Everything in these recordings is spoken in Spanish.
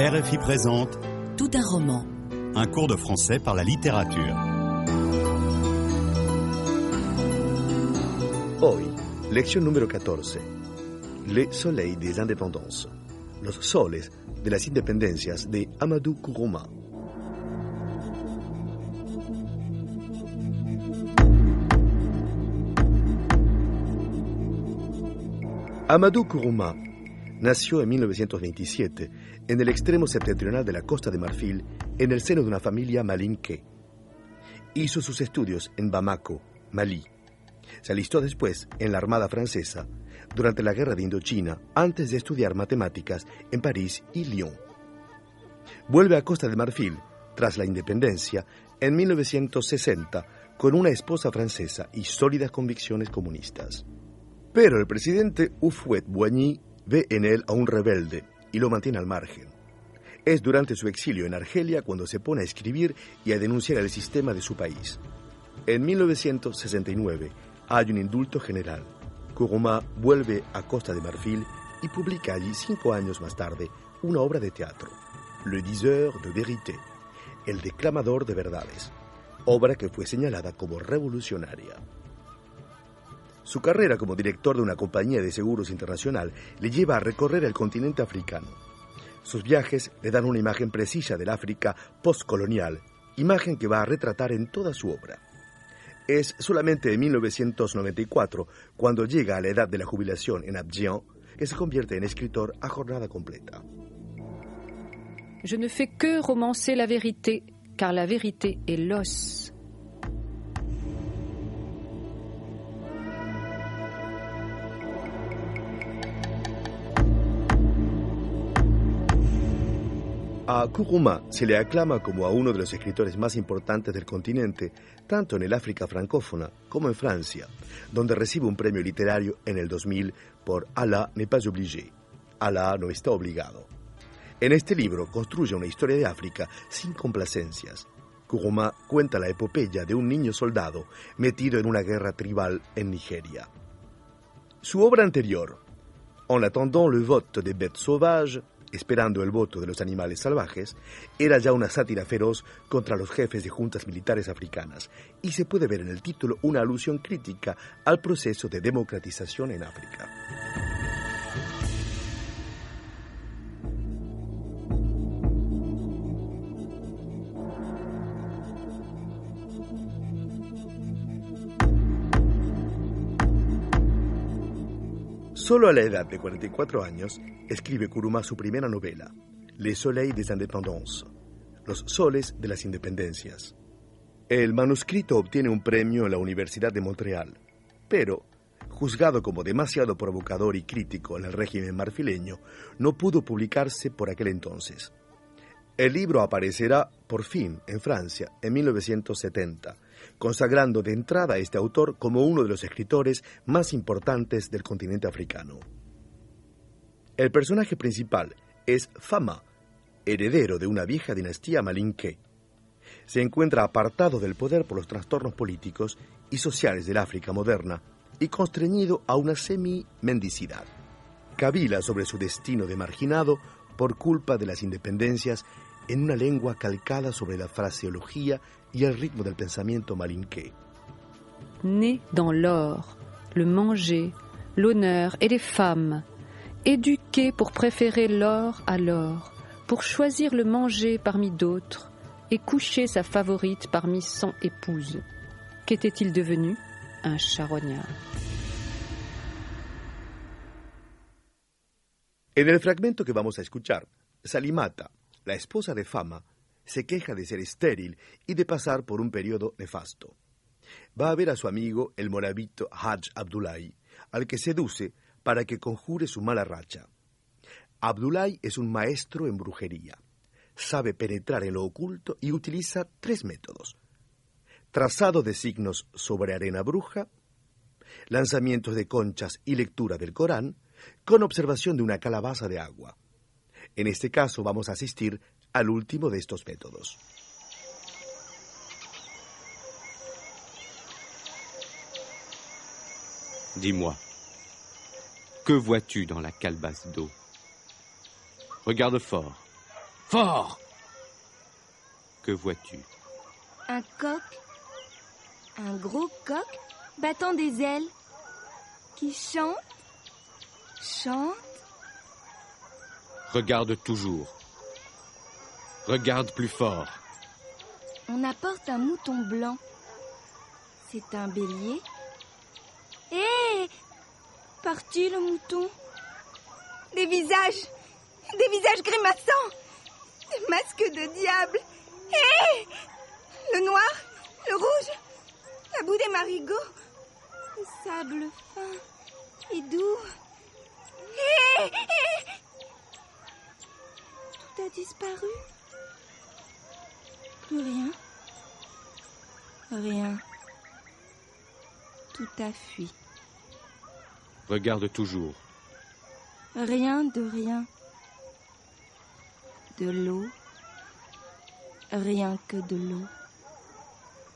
RFI présente Tout un roman. un cours de français par la littérature. Hoy, lección número 14. Le Soleil des Indépendances. Los soles de las independencias de Amadou Kourouma. Amadou Kourouma nació en 1927 en el extremo septentrional de la costa de Marfil, en el seno de una familia malinque. Hizo sus estudios en Bamako, Malí. Se alistó después en la Armada Francesa durante la Guerra de Indochina antes de estudiar matemáticas en París y Lyon. Vuelve a Costa de Marfil tras la independencia en 1960 con una esposa francesa y sólidas convicciones comunistas. Pero el presidente Houphouët Boigny ve en él a un rebelde y lo mantiene al margen. Es durante su exilio en Argelia cuando se pone a escribir y a denunciar el sistema de su país. En 1969 hay un indulto general. Kourouma vuelve a Costa de Marfil y publica allí cinco años más tarde una obra de teatro, Le Diseur de Vérité, El declamador de verdades, obra que fue señalada como revolucionaria. Su carrera como director de una compañía de seguros internacional le lleva a recorrer el continente africano. Sus viajes le dan una imagen precisa del África postcolonial, imagen que va a retratar en toda su obra. Es solamente en 1994, cuando llega a la edad de la jubilación en Abidjan, que se convierte en escritor a jornada completa. Je ne fais que romancer la vérité, car la vérité est l'os. A Kourouma se le aclama como a uno de los escritores más importantes del continente, tanto en el África francófona como en Francia, donde recibe un premio literario en el 2000 por Allah n'est pas obligé. Allah no está obligado. En este libro construye una historia de África sin complacencias. Kourouma cuenta la epopeya de un niño soldado metido en una guerra tribal en Nigeria. Su obra anterior, En attendant le vote des bêtes sauvages, esperando el voto de los animales salvajes, era ya una sátira feroz contra los jefes de juntas militares africanas, y se puede ver en el título una alusión crítica al proceso de democratización en África. Solo a la edad de 44 años escribe Kuruma su primera novela, Le Soleil des Indépendances, Los Soles de las Independencias. El manuscrito obtiene un premio en la Universidad de Montreal, pero, juzgado como demasiado provocador y crítico en el régimen marfileño, no pudo publicarse por aquel entonces. El libro aparecerá por fin en Francia en 1970, consagrando de entrada a este autor como uno de los escritores más importantes del continente africano. El personaje principal es Fama, heredero de una vieja dinastía malinque. Se encuentra apartado del poder por los trastornos políticos y sociales del África moderna y constreñido a una semi-mendicidad. Cavila sobre su destino de marginado por culpa de las independencias en una lengua calcada sobre la fraseología y el ritmo del pensamiento malinqué. Né dans l'or, le manger, l'honneur et les femmes. Éduqué pour préférer l'or à l'or, pour choisir le manger parmi d'autres et coucher sa favorite parmi cent épouses. Qu'était-il devenu? Un charognard. En el fragmento que vamos a escuchar, Salimata, la esposa de Fama, se queja de ser estéril y de pasar por un periodo nefasto. Va a ver a su amigo el morabito Hajj Abdullahi, al que seduce para que conjure su mala racha. Abdullahi es un maestro en brujería. Sabe penetrar en lo oculto y utiliza tres métodos. Trazado de signos sobre arena bruja, lanzamientos de conchas y lectura del Corán, con observación de una calabaza de agua. En este caso vamos a asistir al último de estos métodos. Dis-moi, que vois-tu dans la calebasse d'eau? Regarde fort. Fort Que vois-tu? Un coq, un gros coq battant des ailes, qui chante, chante. Regarde toujours. Regarde plus fort. On apporte un mouton blanc. C'est un bélier. Hé! Parti le mouton. Des visages. Des visages grimaçants. Des masques de diable. Hé! Le noir Le rouge La boue des marigots. Le sable fin et doux. Hé! Tout a disparu rien Rien. Tout a fui. Regarde toujours. Rien de rien. De l'eau. Rien que de l'eau.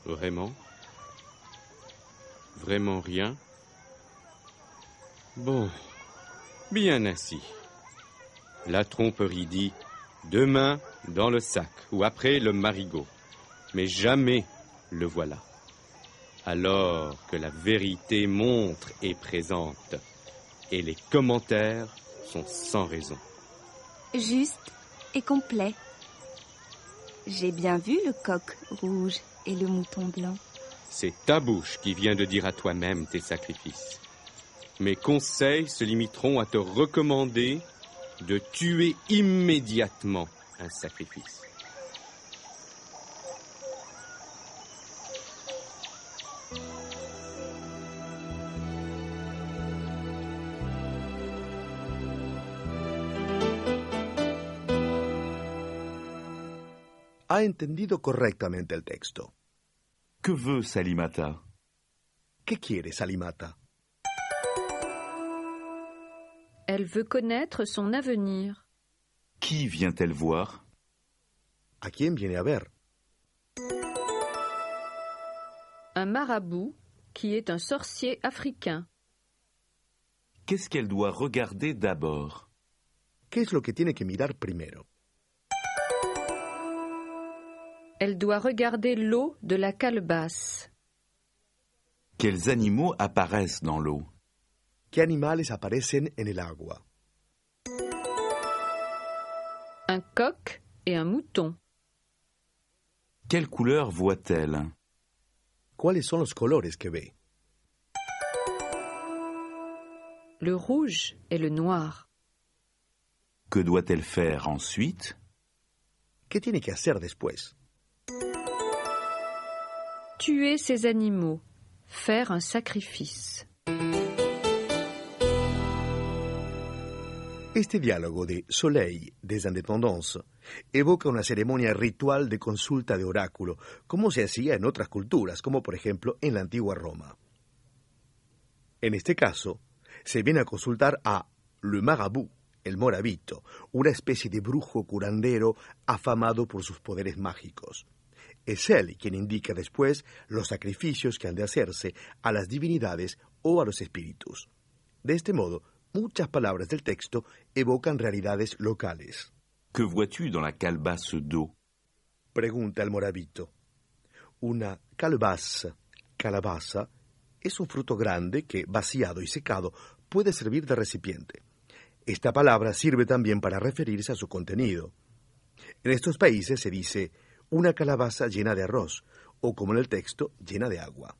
Vraiment? Vraiment rien? Bon, bien ainsi. La tromperie dit demain dans le sac ou après le marigot. Mais jamais le voilà. Alors que la vérité montre et présente, et les commentaires sont sans raison. Juste et complet. J'ai bien vu le coq rouge et le mouton blanc. C'est ta bouche qui vient de dire à toi-même tes sacrifices. Mes conseils se limiteront à te recommander de tuer immédiatement un sacrifice. ha entendido correctamente el texto. Que veut Salimata? ¿Qué quiere Salimata? Elle veut connaître son avenir. Qui vient-elle voir? ¿A quién viene a ver? Un marabout qui est un sorcier africain. Qu'est-ce qu'elle doit regarder d'abord? ¿Qué es lo que tiene que mirar primero? Elle doit regarder l'eau de la calebasse. Quels animaux apparaissent dans l'eau? ¿Qué animales aparecen en el agua? Un coq et un mouton. Quelle couleur voit-elle? ¿Cuáles son los colores que ve? Le rouge et le noir. Que doit-elle faire ensuite? ¿Qué tiene que hacer después? Tuer ces animaux. Faire un sacrifice. Este diálogo de Soleil des Indépendances evoca una ceremonia ritual de consulta de oráculo, como se hacía en otras culturas, como por ejemplo en la antigua Roma. En este caso, se viene a consultar a Le Marabout, el morabito, una especie de brujo curandero afamado por sus poderes mágicos. Es él quien indica después los sacrificios que han de hacerse a las divinidades o a los espíritus. De este modo, muchas palabras del texto evocan realidades locales. Que vois-tu dans la calebasse d'eau Pregunta el morabito. Una calabaza, calabaza, es un fruto grande que, vaciado y secado, puede servir de recipiente. Esta palabra sirve también para referirse a su contenido. En estos países se dice una calabaza llena de arroz, o como en el texto, llena de agua.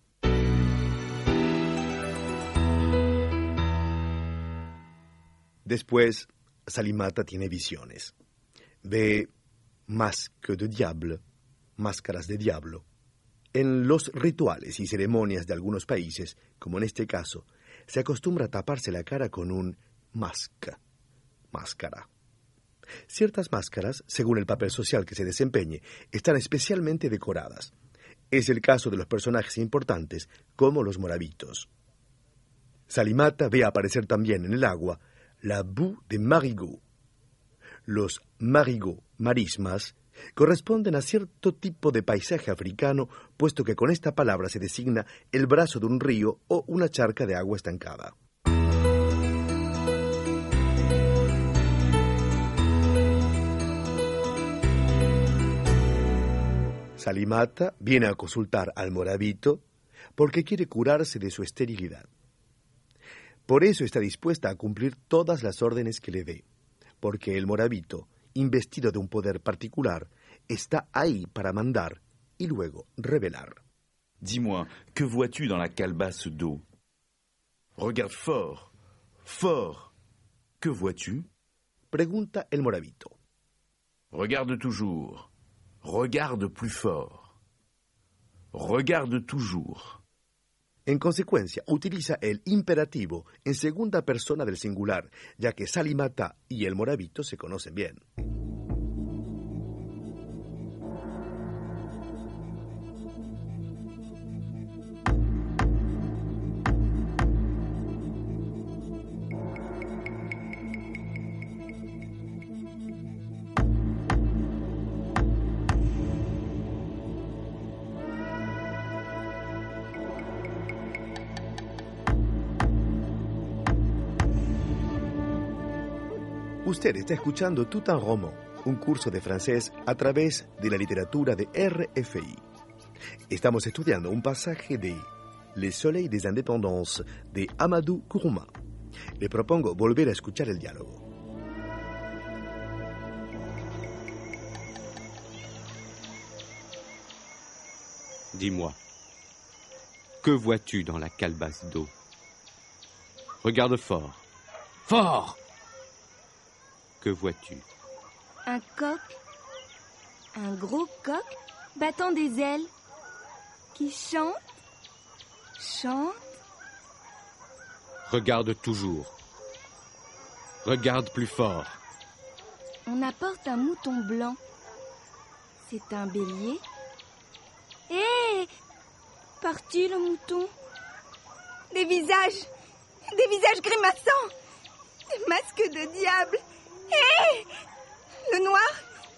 Después, Salimata tiene visiones. Ve masque de diable, máscaras de diablo. En los rituales y ceremonias de algunos países, como en este caso, se acostumbra a taparse la cara con un masca, máscara. Ciertas máscaras, según el papel social que se desempeñe, están especialmente decoradas. Es el caso de los personajes importantes, como los moravitos. Salimata ve aparecer también en el agua la boue de marigot. Los marigot, marismas, corresponden a cierto tipo de paisaje africano, puesto que con esta palabra se designa el brazo de un río o una charca de agua estancada. Salimata viene a consultar al morabito porque quiere curarse de su esterilidad. Por eso está dispuesta a cumplir todas las órdenes que le dé, porque el morabito, investido de un poder particular, está ahí para mandar y luego revelar. Dis-moi, que vois-tu dans la calebasse d'eau Regarde fort, fort. Que vois-tu Pregunta el morabito. Regarde toujours. Regarde plus fort. Regarde toujours. En consecuencia, utiliza el imperativo en segunda persona del singular, ya que Salimata y el morabito se conocen bien. Usted está escuchando Tout un roman, un curso de francés a través de la literatura de RFI. Estamos estudiando un pasaje de Le Soleil des Indépendances de Amadou Kourouma. Le propongo volver a escuchar el diálogo. Dis-moi, que vois-tu dans la calebasse d'eau? Regarde fort. Fort Que vois-tu Un coq, un gros coq battant des ailes, qui chante, chante. Regarde toujours. Regarde plus fort. On apporte un mouton blanc. C'est un bélier. Hé Parti le mouton Des visages Des visages grimaçants Des masques de diable Hé Le noir,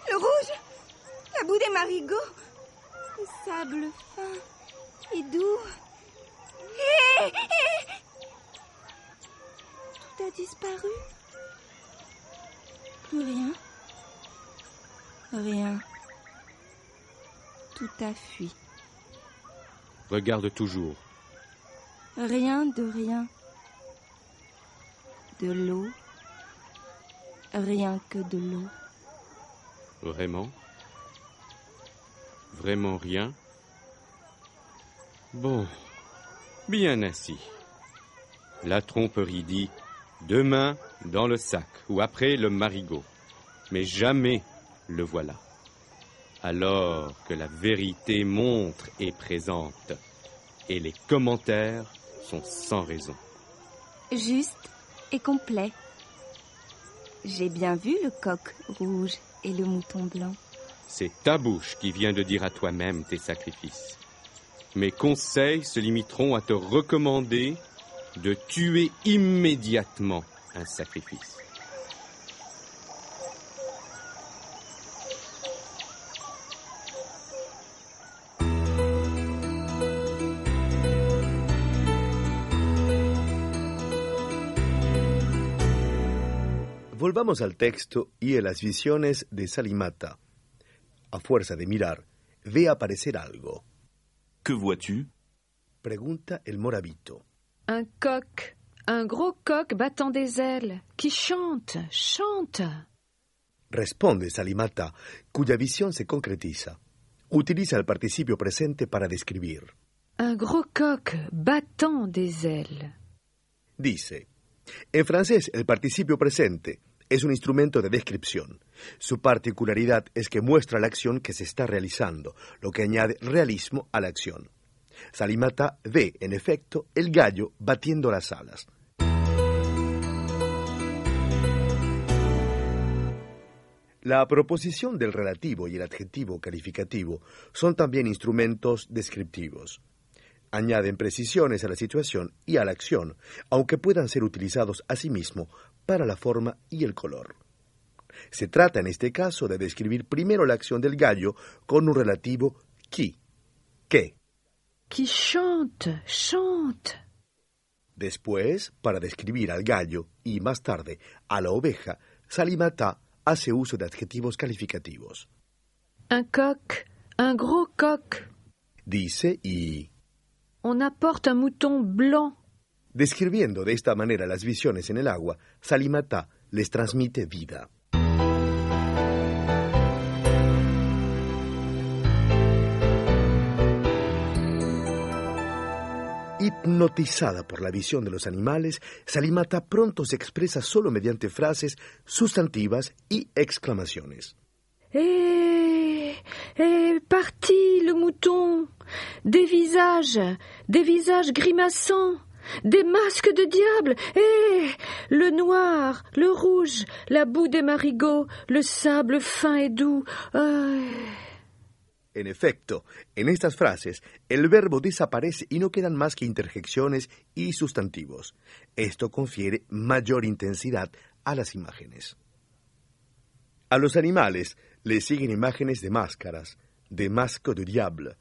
le rouge, la boue des marigots, le sable fin et doux. Hé Tout a disparu. Plus rien. Rien. Tout a fui. Regarde toujours. Rien de rien. De l'eau. Rien que de l'eau. Vraiment? Vraiment rien? Bon, bien ainsi. La tromperie dit demain dans le sac ou après le marigot, mais jamais le voilà. Alors que la vérité montre et présente, et les commentaires sont sans raison. Juste et complet. J'ai bien vu le coq rouge et le mouton blanc. C'est ta bouche qui vient de dire à toi-même tes sacrifices. Mes conseils se limiteront à te recommander de tuer immédiatement un sacrifice. Volvamos al texto y a las visiones de Salimata. A fuerza de mirar, ve aparecer algo. Que vois-tu Pregunta el morabito. Un coq, un gros coq battant des ailes, qui chante, chante. Responde Salimata, cuya visión se concretiza. Utiliza el participio presente para describir. Un gros coq battant des ailes. Dice, en francés el participio presente es un instrumento de descripción. Su particularidad es que muestra la acción que se está realizando, lo que añade realismo a la acción. Salimata ve, en efecto, el gallo batiendo las alas. La proposición del relativo y el adjetivo calificativo son también instrumentos descriptivos. Añaden precisiones a la situación y a la acción, aunque puedan ser utilizados asimismo para la forma y el color. Se trata en este caso de describir primero la acción del gallo con un relativo qui, que. Qui chante, chante. Después, para describir al gallo y más tarde a la oveja, Salimata hace uso de adjetivos calificativos. Un coq, un gros coq. Dice y... On apporte un mouton blanc. Describiendo de esta manera las visiones en el agua, Salimata les transmite vida. Hipnotizada por la visión de los animales, Salimata pronto se expresa solo mediante frases sustantivas y exclamaciones. Eh, eh, parti le mouton, des visages, des visages grimaçants, des masques de diable, eh, le noir, le rouge, la boue des marigots, le sable fin et doux. En efecto, en estas frases, el verbo desaparece y no quedan más que interjecciones y sustantivos. Esto confiere mayor intensidad a las imágenes. A los animales le siguen imágenes de máscaras, de masque de diable,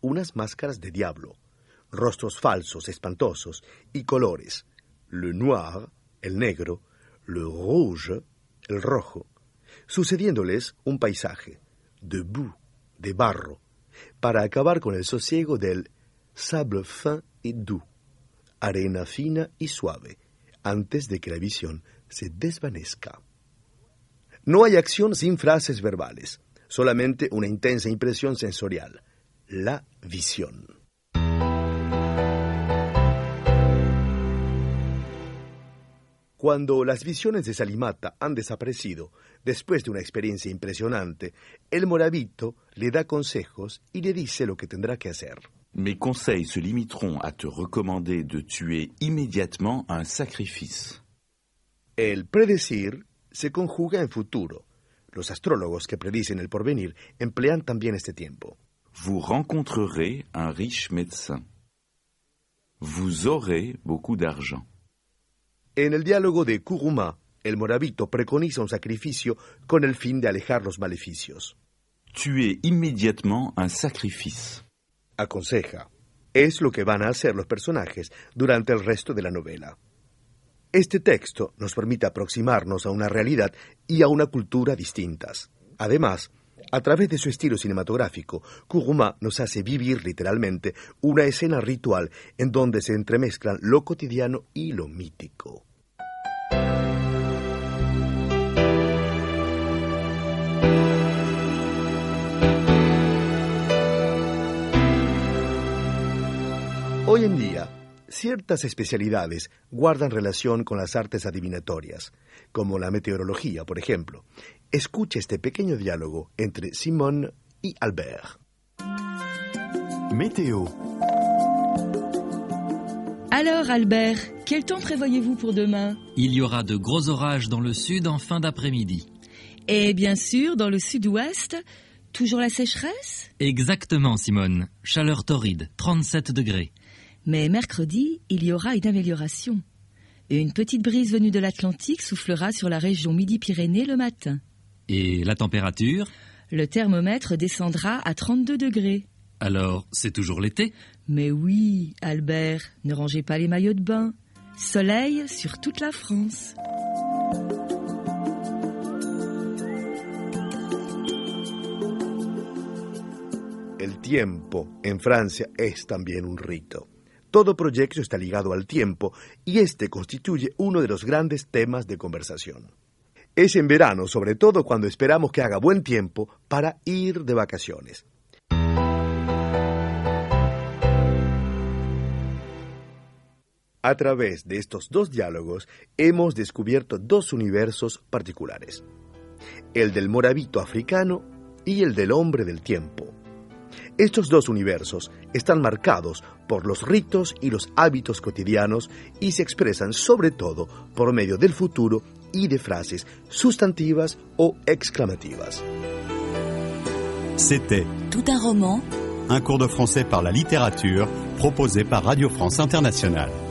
unas máscaras de diablo, rostros falsos, espantosos, y colores, le noir, el negro, le rouge, el rojo, sucediéndoles un paisaje, de boue, de barro, para acabar con el sosiego del sable fin et doux, arena fina y suave, antes de que la visión se desvanezca. No hay acción sin frases verbales, solamente una intensa impresión sensorial, la visión. Cuando las visiones de Salimata han desaparecido, después de una experiencia impresionante, el morabito le da consejos y le dice lo que tendrá que hacer. Mes conseils se limiteront à te recommander de tuer immédiatement un sacrifice. El predecir se conjuga en futuro. Los astrólogos que predicen el porvenir emplean también este tiempo. Vous rencontrerez un riche médecin. Vous aurez beaucoup d'argent. En el diálogo de Kuruma, el morabito preconiza un sacrificio con el fin de alejar los maleficios. Tuer immédiatement un sacrifice. Aconseja. Es lo que van a hacer los personajes durante el resto de la novela. Este texto nos permite aproximarnos a una realidad y a una cultura distintas. Además, a través de su estilo cinematográfico, Kuruma nos hace vivir literalmente una escena ritual en donde se entremezclan lo cotidiano y lo mítico. Hoy en día, ciertas especialidades guardan relación con las artes adivinatorias, como la meteorología, por ejemplo. Escuche este pequeño diálogo entre Simone y Albert. Météo. Alors, Albert, quel temps prévoyez-vous pour demain? Il y aura de gros orages dans le sud en fin d'après-midi. Et bien sûr, dans le sud-ouest, toujours la sécheresse? Exactement, Simone. Chaleur torride, 37 degrés. Mais mercredi, il y aura une amélioration. Une petite brise venue de l'Atlantique soufflera sur la région Midi-Pyrénées le matin. Et la température? Le thermomètre descendra à 32 degrés. Alors, c'est toujours l'été? Mais oui, Albert, ne rangez pas les maillots de bain. Soleil sur toute la France. El tiempo en Francia es también un rito. Todo proyecto está ligado al tiempo y este constituye uno de los grandes temas de conversación. Es en verano, sobre todo cuando esperamos que haga buen tiempo para ir de vacaciones. A través de estos dos diálogos hemos descubierto dos universos particulares, el del morabito africano y el del hombre del tiempo. Estos dos universos están marcados por los ritos y los hábitos cotidianos y se expresan sobre todo por medio del futuro y de frases sustantivas o exclamativas. C'était Tout un roman un cours de français par la littérature proposé par Radio France Internationale.